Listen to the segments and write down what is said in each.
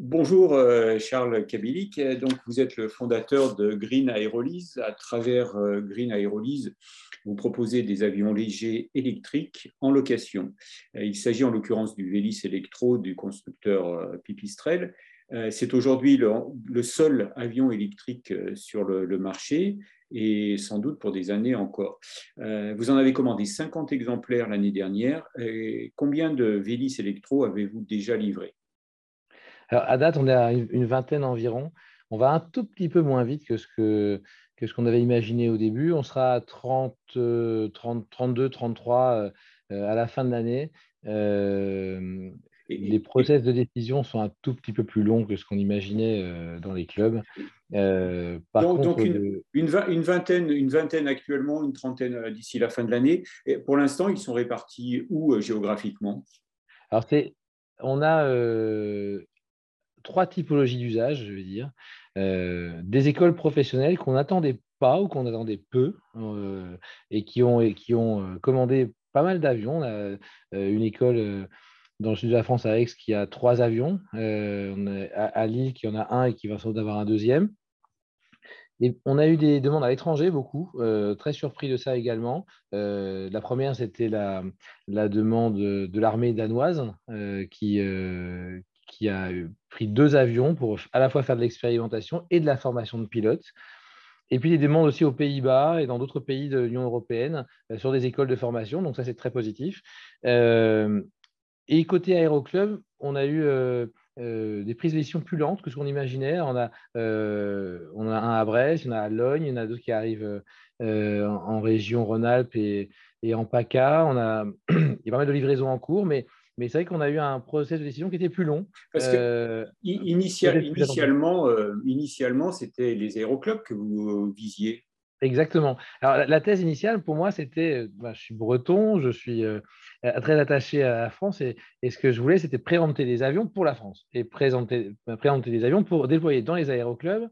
Bonjour euh, Charles Kabilik, donc vous êtes le fondateur de Green Aerolyse. À travers euh, Green Aerolyse, vous proposez des avions légers électriques en location. Euh, il s'agit en l'occurrence du Vélis Electro du constructeur Pipistrel. C'est aujourd'hui le, seul avion électrique sur le, marché et sans doute pour des années encore. Vous en avez commandé 50 exemplaires l'année dernière. combien de Vélis Electro avez-vous déjà livré? Alors, à date, on est à une vingtaine environ. On va un tout petit peu moins vite que ce que, que ce qu'on avait imaginé au début. On sera à 30, 30 32, 33 à la fin de l'année. Euh, les process de décision sont un tout petit peu plus longs que ce qu'on imaginait euh, dans les clubs. Euh, donc, une, une, vingtaine, une vingtaine actuellement, une trentaine d'ici la fin de l'année. Pour l'instant, ils sont répartis où géographiquement? Alors, on a trois typologies d'usage, je veux dire. Euh, des écoles professionnelles qu'on n'attendait pas ou qu'on attendait peu euh, et qui ont, qui ont euh, commandé pas mal d'avions. On a une école dans le sud de la France à Aix qui a trois avions, à, Lille qui en a un et qui va sans doute avoir un deuxième. Et on a eu des demandes à l'étranger, beaucoup, très surpris de ça également. la première, c'était la, demande de l'armée danoise qui, qui a pris deux avions pour à la fois faire de l'expérimentation et de la formation de pilotes. Et puis des demandes aussi aux Pays-Bas et dans d'autres pays de l'Union européenne euh, sur des écoles de formation. Donc ça, c'est très positif. Euh, et côté aéroclub, on a eu euh, des prises de décision plus lentes que ce qu'on imaginait. On a, on a un à Brest, il en a à Logne, il y en a d'autres qui arrivent en, région Rhône-Alpes et, et, en PACA. On a, il y a pas mal de livraisons en cours, mais mais c'est vrai qu'on a eu un processus de décision qui était plus long. Parce que euh, initialement, euh, initialement c'était les aéroclubs que vous euh, visiez. Exactement. Alors, la, thèse initiale, pour moi, c'était, bah, je suis breton, je suis très attaché à la France, et, ce que je voulais, c'était présenter des avions pour la France, et présenter, présenter des avions pour déployer dans les aéroclubs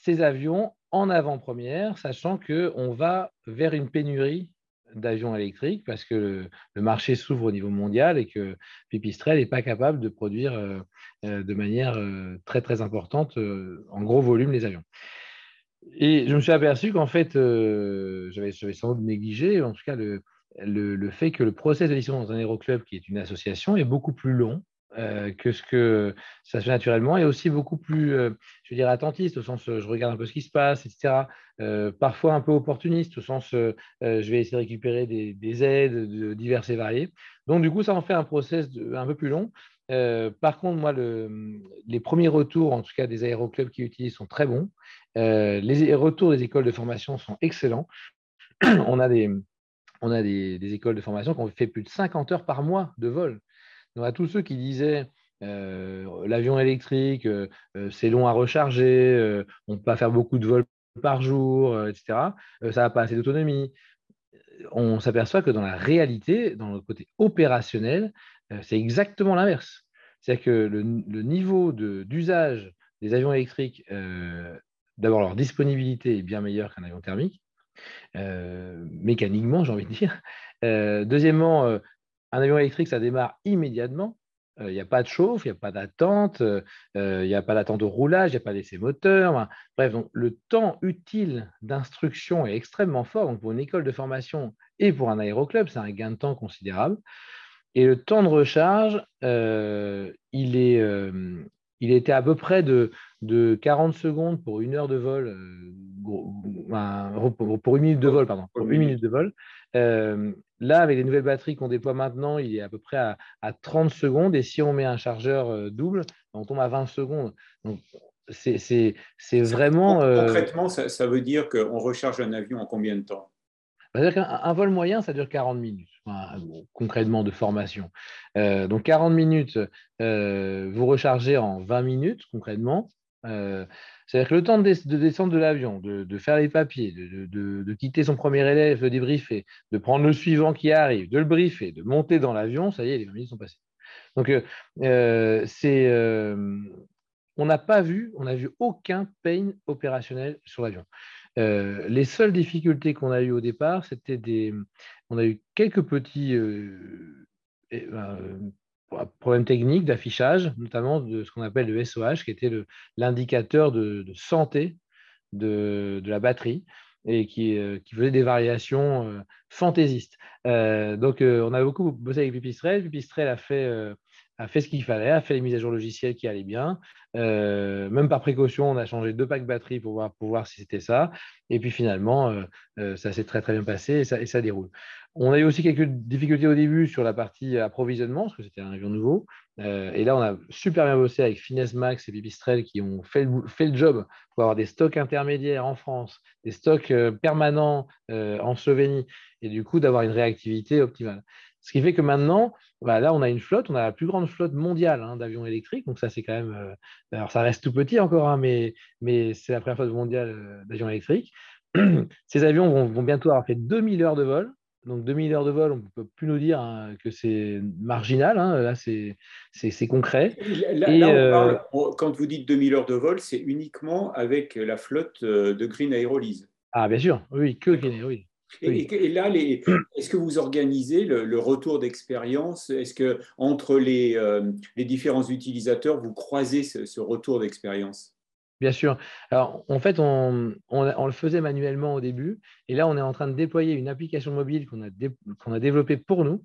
ces avions en avant-première, sachant qu'on va vers une pénurie d'avions électriques parce que le, marché s'ouvre au niveau mondial et que Pipistrel n'est pas capable de produire euh, euh, de manière euh, très très importante en gros volume les avions. Et je me suis aperçu qu'en fait, j'avais sans doute négligé, en tout cas le, fait que le process licence dans un aéroclub, qui est une association, est beaucoup plus long euh, que ce que ça se fait naturellement et aussi beaucoup plus, euh, je veux dire, attentiste, au sens euh, je regarde un peu ce qui se passe, etc. parfois un peu opportuniste, au sens je vais essayer de récupérer des, aides de diverses et variées. Donc, du coup, ça en fait un process un peu plus long. par contre, moi, le, les premiers retours, en tout cas des aéroclubs qui utilisent, sont très bons. les retours des écoles de formation sont excellents. on a des, on a des écoles de formation qui ont fait plus de 50 heures par mois de vol. Donc, à tous ceux qui disaient euh, l'avion électrique, euh, euh, c'est long à recharger, on ne peut pas faire beaucoup de vols par jour, etc., ça n'a pas assez d'autonomie. On s'aperçoit que dans la réalité, dans le côté opérationnel, c'est exactement l'inverse. C'est-à-dire que le, niveau d'usage des avions électriques, d'abord leur disponibilité est bien meilleure qu'un avion thermique, mécaniquement, j'ai envie de dire. deuxièmement, un avion électrique, ça démarre immédiatement. Il n'y a pas de chauffe, il n'y a pas d'attente, il n'y a pas d'attente de roulage, il n'y a pas d'essai moteur. bref, le temps utile d'instruction est extrêmement fort. Donc, pour une école de formation et pour un aéroclub, c'est un gain de temps considérable. Et le temps de recharge, il, est, il était à peu près de 40 secondes pour une heure de vol, pour une minute de vol, pardon, pour une minute de vol. Là, avec les nouvelles batteries qu'on déploie maintenant, il est à peu près à, 30 secondes. Et si on met un chargeur euh, double, on tombe à 20 secondes. Donc, c'est vraiment. Euh, concrètement, ça, veut dire qu'on recharge un avion en combien de temps? Un, vol moyen, ça dure 40 minutes, concrètement de formation. Euh, donc 40 minutes, vous rechargez en 20 minutes, concrètement. C'est-à-dire que le temps de, descendre de l'avion, de, faire les papiers, de, quitter son premier élève, de débriefer, de prendre le suivant qui arrive, de le briefer, de monter dans l'avion, ça y est, les 20 minutes sont passées. Donc, euh, euh, euh, on n'a pas vu, on n'a vu aucun pain opérationnel sur l'avion. les seules difficultés qu'on a eues au départ, c'était des. On a eu quelques petits problème technique d'affichage, notamment de ce qu'on appelle le SOH, qui était l'indicateur de, santé de, la batterie et qui, qui faisait des variations fantaisistes. donc, on a beaucoup bossé avec Pipistrel. Pipistrel a fait ce qu'il fallait, a fait les mises à jour logicielles qui allaient bien. Euh, même par précaution, on a changé deux packs batterie pour voir, si c'était ça. Et puis finalement, euh, euh, ça s'est très très bien passé et ça, déroule. On a eu aussi quelques difficultés au début sur la partie approvisionnement, parce que c'était un avion nouveau. et là, on a super bien bossé avec Finesse Max et Pipistrel qui ont fait le, job pour avoir des stocks intermédiaires en France, des stocks permanents en Slovénie, et du coup d'avoir une réactivité optimale. Ce qui fait que maintenant, bah, là, on a une flotte, on a la plus grande flotte mondiale hein, d'avions électriques. Donc ça, c'est quand même... Euh, alors, ça reste tout petit encore, hein, mais, c'est la première flotte mondiale euh, d'avions électriques. Ces avions vont, bientôt avoir fait 2000 heures de vol. Donc 2000 heures de vol, on ne peut plus nous dire hein, que c'est marginal. Là, c'est concret. Euh, quand vous dites 2000 heures de vol, c'est uniquement avec la flotte de Green Aerolease. Ah, bien sûr, oui, que Green Aerolease. Et, là, est-ce que vous organisez le, retour d'expérience? Est-ce que entre les, euh, les, différents utilisateurs, vous croisez ce, retour d'expérience? Bien sûr. Alors, en fait, on, le faisait manuellement au début, et là, on est en train de déployer une application mobile qu'on a, développée pour nous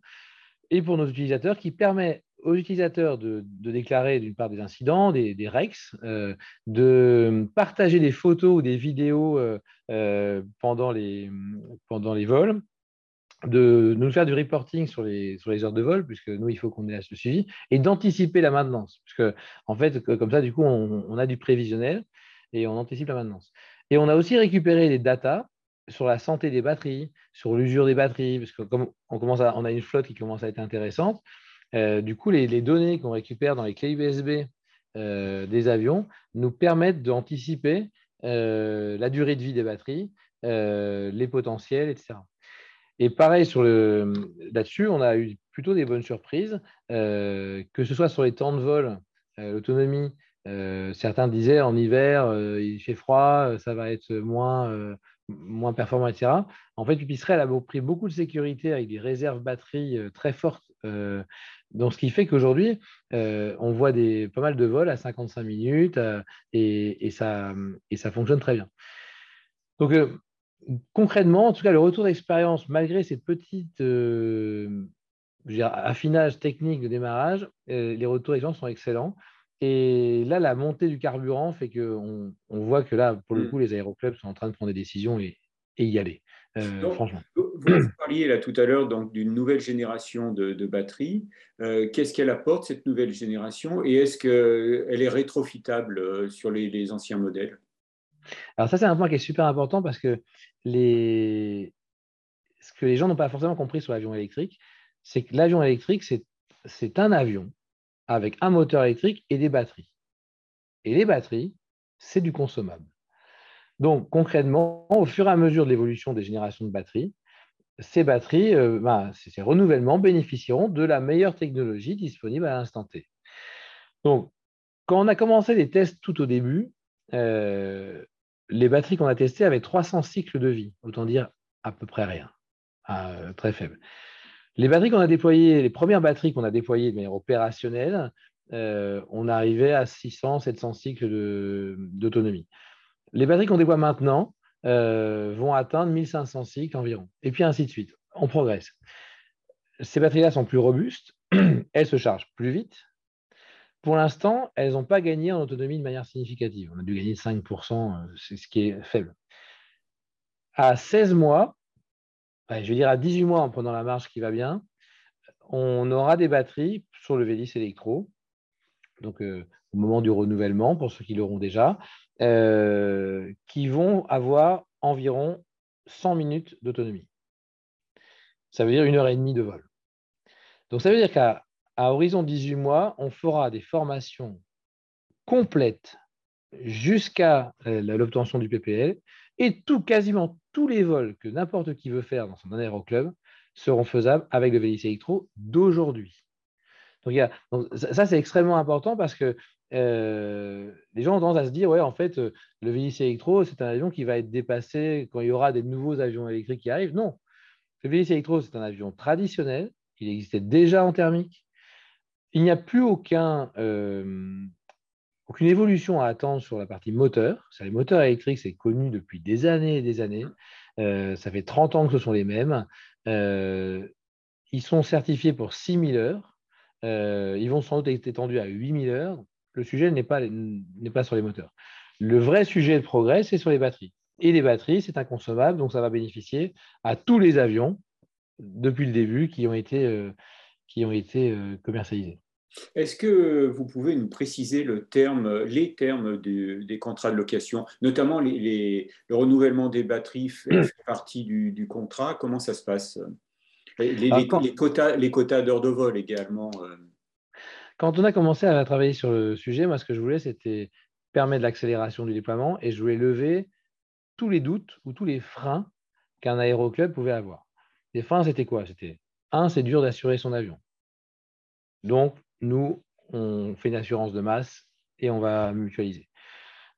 et pour nos utilisateurs qui permet aux utilisateurs de, déclarer d'une part des incidents, des, REX, euh, de partager des photos ou des vidéos euh, euh, pendant les vols, de nous faire du reporting sur les, heures de vol, puisque nous, il faut qu'on ait ce suivi, et d'anticiper la maintenance, puisque en fait, comme ça, du coup, on, a du prévisionnel et on anticipe la maintenance. Et on a aussi récupéré les datas sur la santé des batteries, sur l'usure des batteries, parce que comme on, commence on a une flotte qui commence à être intéressante, euh, du coup, les, données qu'on récupère dans les clés USB euh, des avions nous permettent d'anticiper euh, la durée de vie des batteries, les potentiels, etc. Et pareil, sur le, là-dessus, on a eu plutôt des bonnes surprises, que ce soit sur les temps de vol, l'autonomie. certains disaient en hiver, il fait froid, ça va être moins, moins performant, etc. En fait, Pipistrel a pris beaucoup de sécurité avec des réserves batteries très fortes donc, ce qui fait qu'aujourd'hui, euh, on voit des, pas mal de vols à 55 minutes euh, et, ça, et ça fonctionne très bien. Donc, euh, concrètement, en tout cas, le retour d'expérience, malgré ces petites affinages techniques de démarrage, les retours d'expérience sont excellents. Et là, la montée du carburant fait qu'on on voit que là, pour le mmh. coup, les aéroclubs sont en train de prendre des décisions et, et y aller. Euh, franchement. Vous parliez là tout à l'heure d'une nouvelle génération de, batteries. Euh, qu'est-ce qu'elle apporte, cette nouvelle génération, et est-ce qu'elle est rétrofitable euh, sur les, anciens modèles? Alors ça, c'est un point qui est super important parce que ce que les gens n'ont pas forcément compris sur l'avion électrique, c'est que l'avion électrique, c'est un avion avec un moteur électrique et des batteries. Et les batteries, c'est du consommable. Donc, concrètement, au fur et à mesure de l'évolution des générations de batteries, ces batteries, euh, ben, ces renouvellements bénéficieront de la meilleure technologie disponible à l'instant T. Donc, quand on a commencé les tests tout au début, euh, les batteries qu'on a testées avaient 300 cycles de vie, autant dire à peu près rien, très faible. Les batteries qu'on a déployées, les premières batteries qu'on a déployées de manière opérationnelle, euh, on arrivait à 600, 700 cycles d'autonomie. Les batteries qu'on déploie maintenant euh, vont atteindre 1500 cycles environ, et puis ainsi de suite. On progresse. Ces batteries-là sont plus robustes, elles se chargent plus vite. Pour l'instant, elles n'ont pas gagné en autonomie de manière significative. On a dû gagner 5%, euh, c'est ce qui est faible. À 16 mois, je vais dire à 18 mois en prenant la marge qui va bien, on aura des batteries sur le V10 électro, donc euh, au moment du renouvellement, pour ceux qui l'auront déjà, euh, qui vont avoir environ 100 minutes d'autonomie. Ça veut dire une heure et demie de vol. Donc ça veut dire qu'à horizon 18 mois, on fera des formations complètes jusqu'à euh, l'obtention du PPL et tout, quasiment tous les vols que n'importe qui veut faire dans son aéroclub seront faisables avec le VLC Electro d'aujourd'hui. Donc, ça, c'est extrêmement important parce que euh, les gens ont tendance à se dire, ouais, en fait, euh, le VIC Electro, c'est un avion qui va être dépassé quand il y aura des nouveaux avions électriques qui arrivent. Non, le VIC Electro, c'est un avion traditionnel. Il existait déjà en thermique. Il n'y a plus aucun, euh, aucune évolution à attendre sur la partie moteur. Les moteurs électriques, c'est connu depuis des années et des années. Euh, ça fait 30 ans que ce sont les mêmes. Euh, ils sont certifiés pour 6000 heures. ils vont sans doute être étendus à 8000 heures. Le sujet n'est pas, pas sur les moteurs. Le vrai sujet de progrès, c'est sur les batteries. Et les batteries, c'est inconsommable, donc ça va bénéficier à tous les avions depuis le début qui ont été, qui ont été commercialisés. Est-ce que vous pouvez nous préciser le terme, les termes des contrats de location, notamment le renouvellement des batteries fait, partie du, contrat? Comment ça se passe? Les, quotas, les quotas d'heures de vol également euh. Quand on a commencé à travailler sur le sujet, moi, ce que je voulais, c'était permettre l'accélération du déploiement et je voulais lever tous les doutes ou tous les freins qu'un aéroclub pouvait avoir. Les freins, c'était quoi? C'était un, c'est dur d'assurer son avion. Donc, nous, on fait une assurance de masse et on va mutualiser.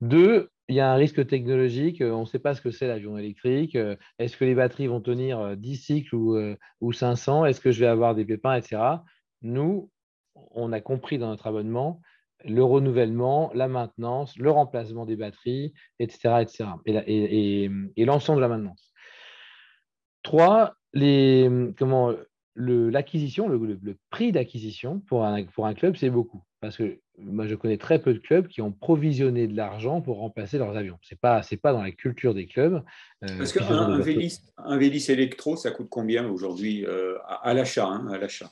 Deux, il y a un risque technologique, on ne sait pas ce que c'est l'avion électrique. Est-ce que les batteries vont tenir 10 cycles ou, ou 500 Est-ce que je vais avoir des pépins, etc. Nous, on a compris dans notre abonnement le renouvellement, la maintenance, le remplacement des batteries, etc. etc. et, et l'ensemble de la maintenance. Trois, les, comment, l'acquisition, le, prix d'acquisition pour un, pour un club, c'est beaucoup. Parce que moi, je connais très peu de clubs qui ont provisionné de l'argent pour remplacer leurs avions. Ce n'est pas, pas dans la culture des clubs. Euh, Parce qu'un un Vélis, un Vélis électro, ça coûte combien aujourd'hui euh, à, l'achat hein, à l'achat?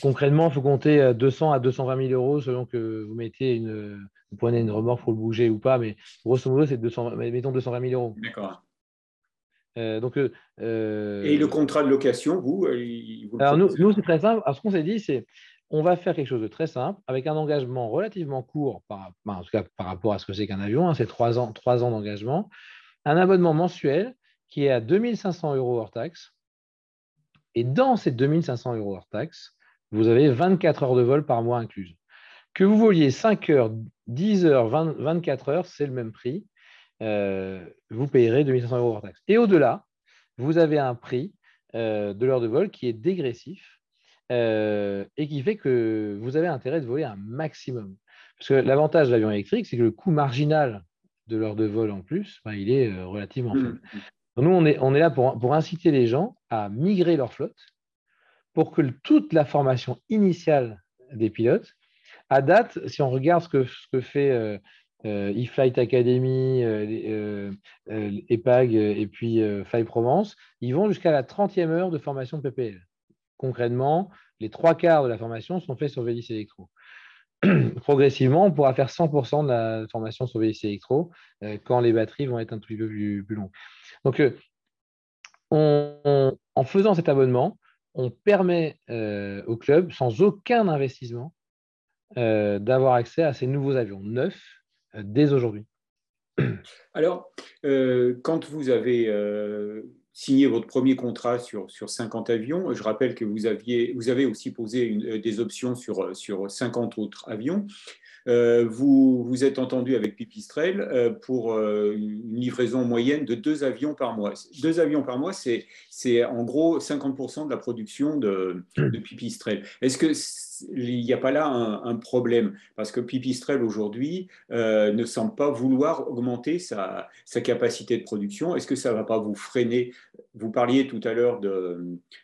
Concrètement, il faut compter 200 euh, à 220 000 euros selon que vous mettez une, vous prenez une remorque pour le bouger ou pas, mais grosso modo, c'est 200, mettons 220 000 euros. D'accord. Euh, donc, euh, Et le contrat de location, vous, euh, Alors, nous, nous c'est très simple. Alors, ce qu'on s'est dit, c'est on va faire quelque chose de très simple, avec un engagement relativement court, par, en tout cas par rapport à ce que c'est qu'un avion, hein, c'est trois ans, trois ans d'engagement, un abonnement mensuel qui est à 2500 euros hors taxe. Et dans ces 2500 euros hors taxe, vous avez 24 heures de vol par mois incluses. Que vous voliez 5 heures, 10 heures, 24 heures, c'est le même prix. Euh, vous payerez 2500 euros hors taxe. Et au-delà, vous avez un prix euh, de l'heure de vol qui est dégressif euh, et qui fait que vous avez intérêt de voler un maximum. Parce que l'avantage de l'avion électrique, c'est que le coût marginal de l'heure de vol en plus, ben, il est relativement faible. Mmh. Nous, on est, on est là pour, pour, inciter les gens à migrer leur flotte pour que toute la formation initiale des pilotes, à date, si on regarde ce que, ce que fait euh, eFlight Academy, euh, euh, EPAG et puis Fly Provence, ils vont jusqu'à la 30e heure de formation PPL. Concrètement, les trois quarts de la formation sont faits sur Vélis Electro. Progressivement, on pourra faire 100% de la formation sur Vélis Electro quand les batteries vont être un petit peu plus, longues. Donc, en faisant cet abonnement, on permet au club, sans aucun investissement, d'avoir accès à ces nouveaux avions neufs dès aujourd'hui Alors, euh, quand vous avez euh, signé votre premier contrat sur, sur 50 avions, je rappelle que vous, avez aussi posé euh, des options sur, sur 50 autres avions. Vous vous êtes entendu avec Pipistrel pour une livraison moyenne de deux avions par mois. Deux avions par mois, c'est en gros 50% de la production de, de Pipistrel. Est-ce que il n'y a pas là un, problème? Parce que Pipistrel aujourd'hui euh, ne semble pas vouloir augmenter sa, capacité de production. Est-ce que ça ne va pas vous freiner Vous parliez tout à l'heure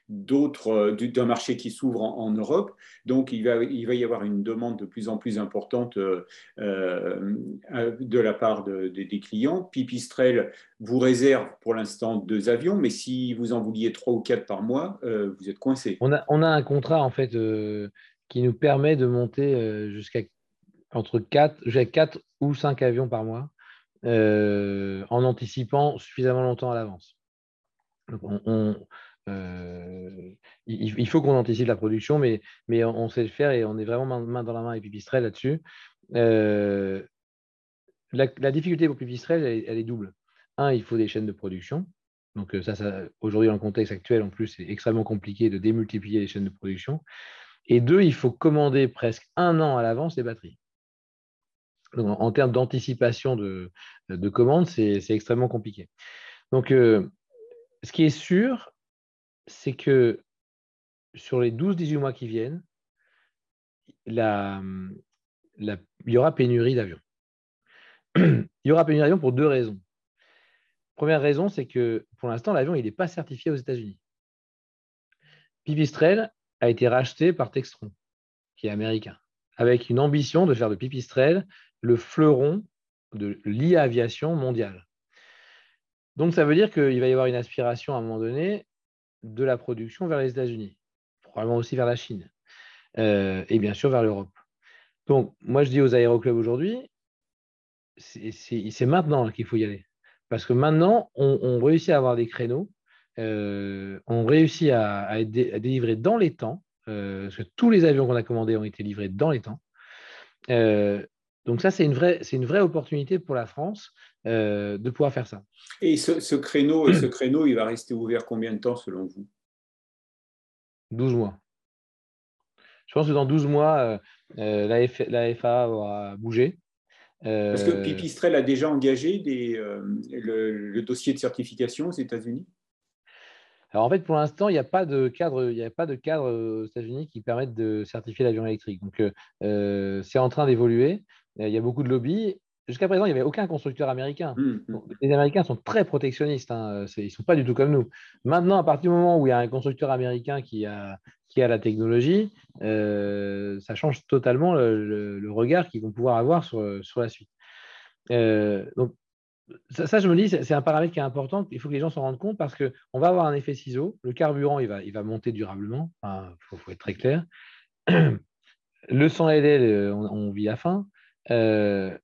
d'autres d'un marché qui s'ouvre en, Europe, donc il va, il va y avoir une demande de plus en plus importante euh, euh, de la part des clients. Pipistrel vous réserve pour l'instant deux avions, mais si vous en vouliez trois ou quatre par mois, vous êtes coincé. On a, on a un contrat en fait qui nous permet de monter euh, jusqu'à entre 4, 4 ou 5 avions par mois euh, en anticipant suffisamment longtemps à l'avance. Euh, il, faut qu'on anticipe la production, mais, on, sait le faire et on est vraiment main, dans la main avec Pipistrel là-dessus. la, difficulté pour Pipistrel, elle, est double. Un, il faut des chaînes de production. Donc ça, ça aujourd'hui, dans le contexte actuel, en plus, c'est extrêmement compliqué de démultiplier les chaînes de production. Et deux, il faut commander presque un an à l'avance les batteries. en, termes d'anticipation de, de commandes, c'est extrêmement compliqué. Donc, euh, ce qui est sûr, c'est que sur les 12-18 mois qui viennent, il y aura pénurie d'avions. il y aura pénurie d'avions pour deux raisons. Première raison, c'est que pour l'instant, l'avion n'est pas certifié aux États-Unis. Pipistrel a été racheté par Textron, qui est américain, avec une ambition de faire de Pipistrel le fleuron de l'e-aviation mondiale. Donc, ça veut dire qu'il va y avoir une aspiration à un moment donné de la production vers les États-Unis, probablement aussi vers la Chine, euh, et bien sûr vers l'Europe. Donc, moi, je dis aux aéroclubs aujourd'hui, c'est maintenant qu'il faut y aller. Parce que maintenant, on, réussit à avoir des créneaux, euh, on réussit à, délivrer dans les temps, euh, parce que tous les avions qu'on a commandés ont été livrés dans les temps. Donc ça, c'est une, une vraie opportunité pour la France de pouvoir faire ça. Et ce, créneau, ce créneau, il va rester ouvert combien de temps selon vous? 12 mois. Je pense que dans 12 mois, la, la, FAA aura bougé. Parce que euh, Pipistrel a déjà engagé des, euh, le, dossier de certification aux États-Unis? Alors en fait, pour l'instant, il n'y a pas de cadre, il a pas de cadre aux États-Unis qui permettent de certifier l'avion électrique. Donc euh, c'est en train d'évoluer. Il y a beaucoup de lobbies. Jusqu'à présent, il n'y avait aucun constructeur américain. Mmh, mmh. les Américains sont très protectionnistes. Hein. Ils ne sont pas du tout comme nous. Maintenant, à partir du moment où il y a un constructeur américain qui a, qui a la technologie, euh, ça change totalement le, regard qu'ils vont pouvoir avoir sur, sur la suite. Euh, donc, ça, je me dis, c'est un paramètre qui est important. Il faut que les gens s'en rendent compte parce qu'on va avoir un effet ciseau. Le carburant, il va, il va monter durablement. Il faut, être très clair. Le sang LL, on, on vit à faim. Euh,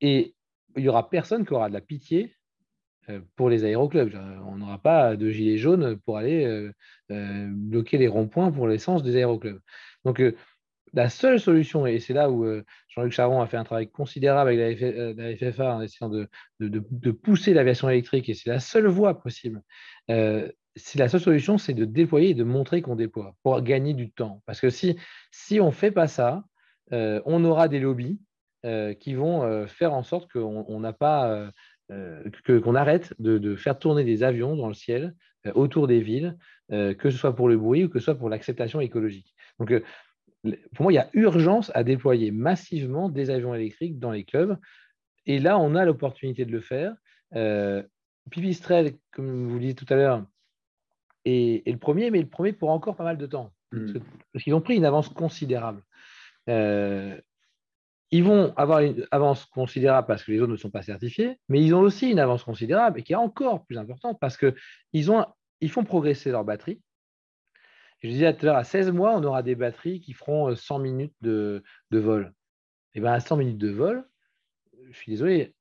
et il n'y aura personne qui aura de la pitié euh, pour les aéroclubs. On n'aura pas de gilets jaunes pour aller euh, euh, bloquer les ronds-points pour l'essence des aéroclubs. Donc, la seule solution, et c'est là où Jean-Luc Charon a fait un travail considérable avec la, FFA en essayant de, pousser l'aviation électrique, et c'est la seule voie possible. c'est la seule solution, c'est de déployer et de montrer qu'on déploie pour gagner du temps. Parce que si, si on ne fait pas ça, on aura des lobbies qui vont faire en sorte qu'on n'a pas euh, qu'on arrête de, faire tourner des avions dans le ciel euh, autour des villes, euh, que ce soit pour le bruit ou que ce soit pour l'acceptation écologique. Donc, pour moi, il y a urgence à déployer massivement des avions électriques dans les clubs. Et là, on a l'opportunité de le faire. Pipistrel, comme vous le disiez tout à l'heure, est, le premier, mais le premier pour encore pas mal de temps. Parce hmm. qu'ils ont pris une avance considérable ils vont avoir une avance considérable parce que les autres ne sont pas certifiés, mais ils ont aussi une avance considérable et qui est encore plus importante parce qu'ils ils font progresser leur batterie. Je disais tout à l'heure, à 16 mois, on aura des batteries qui feront 100 euh, minutes de, vol. Et bien à 100 minutes de vol, je suis désolé,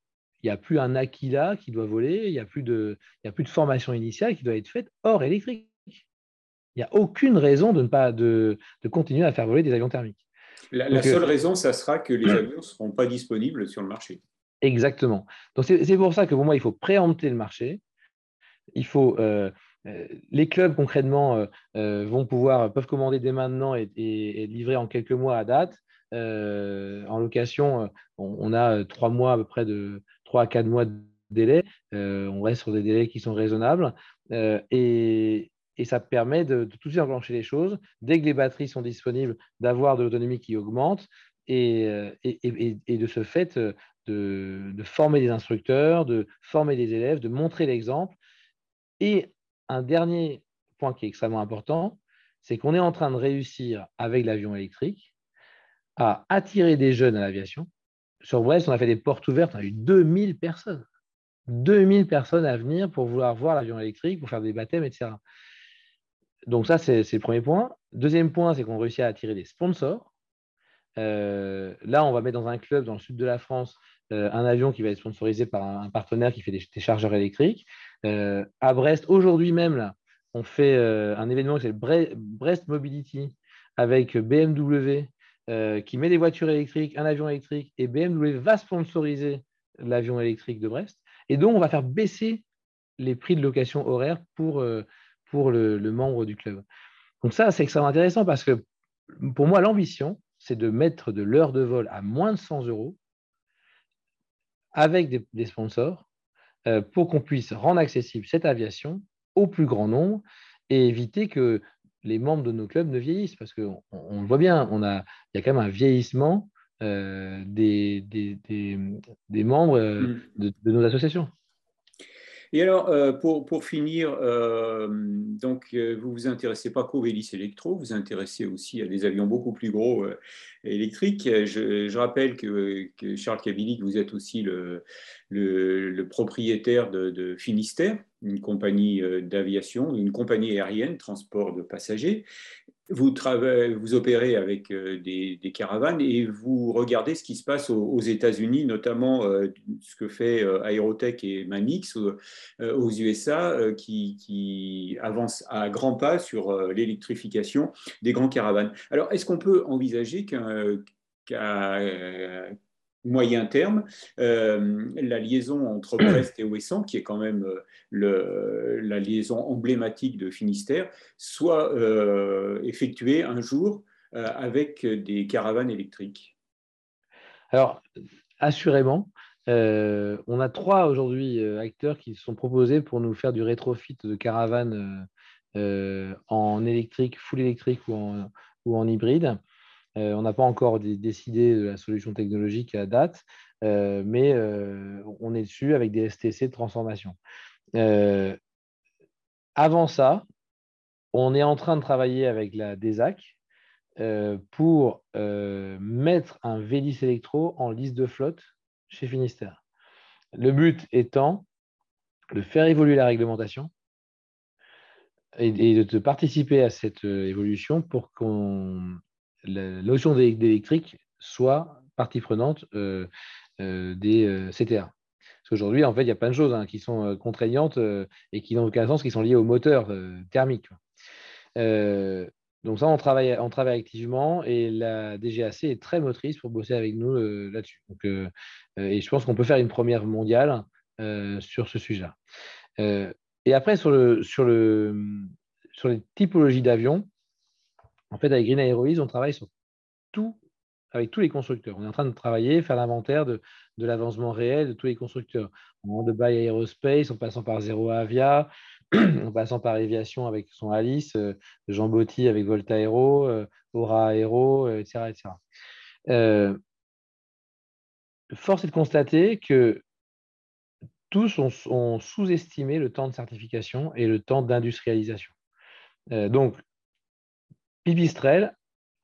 il n'y a plus un Aquila qui doit voler, il n'y a, plus de, a plus de formation initiale qui doit être faite hors électrique. Il n'y a aucune raison de ne pas de continuer à faire voler des avions thermiques. La, seule euh, raison, ça sera que les avions ne seront pas disponibles sur le marché. Exactement. Donc c'est pour ça que pour moi, il faut préempter le marché. Il faut euh, euh, les clubs concrètement vont pouvoir peuvent commander dès maintenant et, livrer en quelques mois à date. en location, on, a trois mois à peu près de trois à quatre mois de délai. on reste sur des délais qui sont raisonnables. et, et ça permet de, tout de suite enclencher les choses. Dès que les batteries sont disponibles, d'avoir de l'autonomie qui augmente et, euh, et, de ce fait euh, de, former des instructeurs, de former des élèves, de montrer l'exemple. Et un dernier point qui est extrêmement important, c'est qu'on est en train de réussir avec l'avion électrique à attirer des jeunes à l'aviation. Sur Brest, on a fait des portes ouvertes, on a eu 2000 personnes. 2000 personnes à venir pour vouloir voir l'avion électrique, pour faire des baptêmes, etc. Donc ça, c'est le premier point. Deuxième point, c'est qu'on réussit à attirer des sponsors. Euh, là, on va mettre dans un club dans le sud de la France euh, un avion qui va être sponsorisé par un, partenaire qui fait des, chargeurs électriques. Euh, à Brest, aujourd'hui même, là, on fait un événement qui s'appelle Brest Mobility avec BMW qui met des voitures électriques, un avion électrique, et BMW va sponsoriser l'avion électrique de Brest. Et donc, on va faire baisser les prix de location horaire pour, pour le, membre du club. Donc ça, c'est extrêmement intéressant parce que pour moi, l'ambition, c'est de mettre de l'heure de vol à moins de 100 euros avec des, sponsors euh, pour qu'on puisse rendre accessible cette aviation au plus grand nombre et éviter que les membres de nos clubs ne vieillissent parce qu'on on le voit bien, on a, il y a quand même un vieillissement des, des, des, membres mmh. de, de, nos associations. Et alors, euh, pour, pour finir, euh, donc, euh, vous vous intéressez pas qu'au Vélis électro, vous vous intéressez aussi à des avions beaucoup plus gros électriques. Je, je, rappelle que, que Charles Kabilik, vous êtes aussi le, le, le propriétaire de, de, Finistère, une compagnie d'aviation, une compagnie aérienne, transport de passagers vous, opérez avec euh, des, caravanes et vous regardez ce qui se passe aux, États-Unis, notamment euh, ce que fait euh, Aerotech et Manix aux USA, qui, qui avancent à grands pas sur l'électrification des grands caravanes. Alors, est-ce qu'on peut envisager qu'un moyen terme, euh, la liaison entre Brest et Ouessant, qui est quand même euh, le, la liaison emblématique de Finistère, soit euh, effectuée un jour avec des caravanes électriques Alors, assurément. on a trois aujourd'hui acteurs qui se sont proposés pour nous faire du rétrofit de caravanes en électrique, full électrique ou en, ou en hybride. Euh, on n'a pas encore décidé de la solution technologique à date, euh, mais euh, on est dessus avec des STC de transformation. avant ça, on est en train de travailler avec la DESAC pour mettre un Vélis électro en liste de flotte chez Finistère. Le but étant de faire évoluer la réglementation et, de participer à cette évolution pour qu'on la notion d'électrique soit partie prenante euh, euh, des euh, CTA. Parce qu'aujourd'hui, en fait, il y a plein de choses hein, qui sont contraignantes et qui n'ont aucun sens, qui sont liées au moteur thermique. donc ça, on travaille, on travaille activement et la DGAC est très motrice pour bosser avec nous là-dessus. et je pense qu'on peut faire une première mondiale sur ce sujet-là. et après, sur, le, sur, le, sur les typologies d'avions, en fait, avec Green Aerois, on travaille avec tous les constructeurs. On est en train de travailler, faire l'inventaire de, l'avancement réel de tous les constructeurs. En de Bay Aerospace, en passant par Zero Avia, en passant par Aviation avec son Alice, euh, Jean Botti avec Volta Aero, euh, Aura Aero, etc. Euh, force est de constater que tous ont, sous-estimé le temps de certification et le temps d'industrialisation. donc, Pipistrel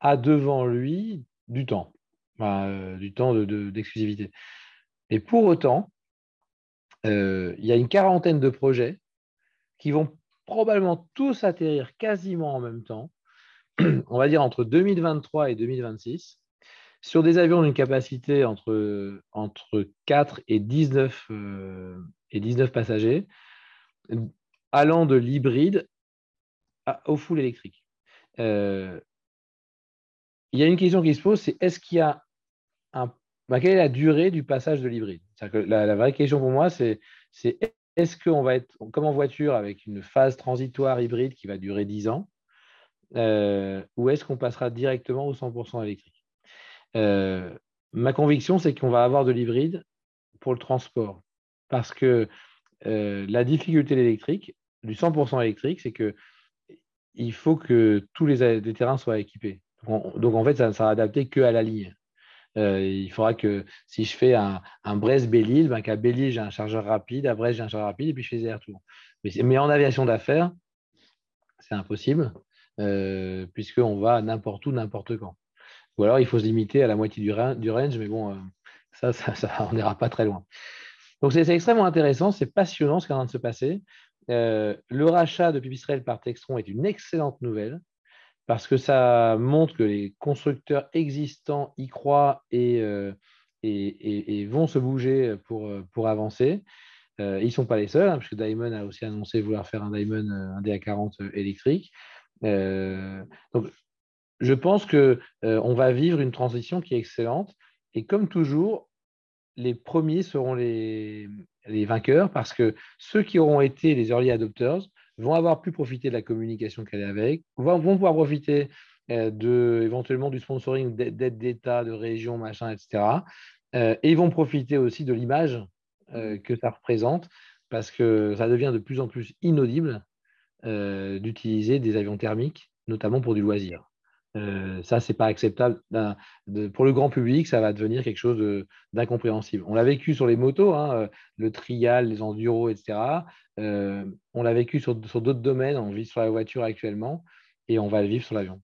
a devant lui du temps, euh, du temps d'exclusivité. Et pour autant, euh, il y a une quarantaine de projets qui vont probablement tous atterrir quasiment en même temps, on va dire entre 2023 et 2026, sur des avions d'une capacité entre, entre 4 et 19, euh, et 19 passagers, allant de l'hybride au full électrique. Euh, il y a une question qui se pose, c'est est-ce qu'il y a un... Bah, quelle est la durée du passage de l'hybride? La, vraie question pour moi, c'est est-ce qu'on va être comme en voiture avec une phase transitoire hybride qui va durer 10 ans euh, ou est-ce qu'on passera directement au 100% électrique? Euh, Ma conviction, c'est qu'on va avoir de l'hybride pour le transport. Parce que la difficulté de l'électrique, du 100% électrique, c'est que il faut que tous les, terrains soient équipés. Donc, en fait, ça ne sera adapté qu'à la ligne. Euh, il faudra que si je fais un, Brest-Belle-Île, ben, qu'à Belle-Île, j'ai un chargeur rapide, à Brest, j'ai un chargeur rapide, et puis je fais des retours. Mais, mais en aviation d'affaires, c'est impossible, euh, puisqu'on va n'importe où, n'importe quand. Ou alors, il faut se limiter à la moitié du, range, mais bon, euh, ça, ça, on n'ira pas très loin. Donc, c'est extrêmement intéressant, c'est passionnant ce qui est en train de se passer. Euh, le rachat de Pipistrel par Textron est une excellente nouvelle parce que ça montre que les constructeurs existants y croient et, euh, vont se bouger pour, pour avancer. Euh, ils ne sont pas les seuls, hein, puisque Diamond a aussi annoncé vouloir faire un Diamond, un DA40 électrique. donc, je pense qu'on on va vivre une transition qui est excellente. Et comme toujours, les premiers seront les, les vainqueurs parce que ceux qui auront été les early adopters vont avoir pu profiter de la communication qu'elle est avec, vont, pouvoir profiter euh, de, éventuellement du sponsoring d'aide d'État, de région, machin, etc. Euh, et ils vont profiter aussi de l'image euh, que ça représente parce que ça devient de plus en plus inaudible d'utiliser des avions thermiques notamment pour du loisir. Ça, c'est pas acceptable. pour le grand public, ça va devenir quelque chose d'incompréhensible. On l'a vécu sur les motos, hein, le trial, les enduros, etc. on l'a vécu sur, d'autres domaines. On vit sur la voiture actuellement et on va le vivre sur l'avion.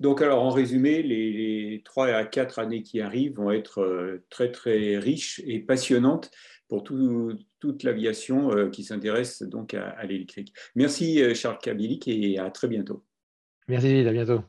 Donc, alors, en résumé, les, trois à quatre années qui arrivent vont être euh, très, très riches et passionnantes pour toute l'aviation euh, qui s'intéresse donc à, l'électrique. Merci, euh, Charles Kabilik, et à très bientôt. Merci, à bientôt.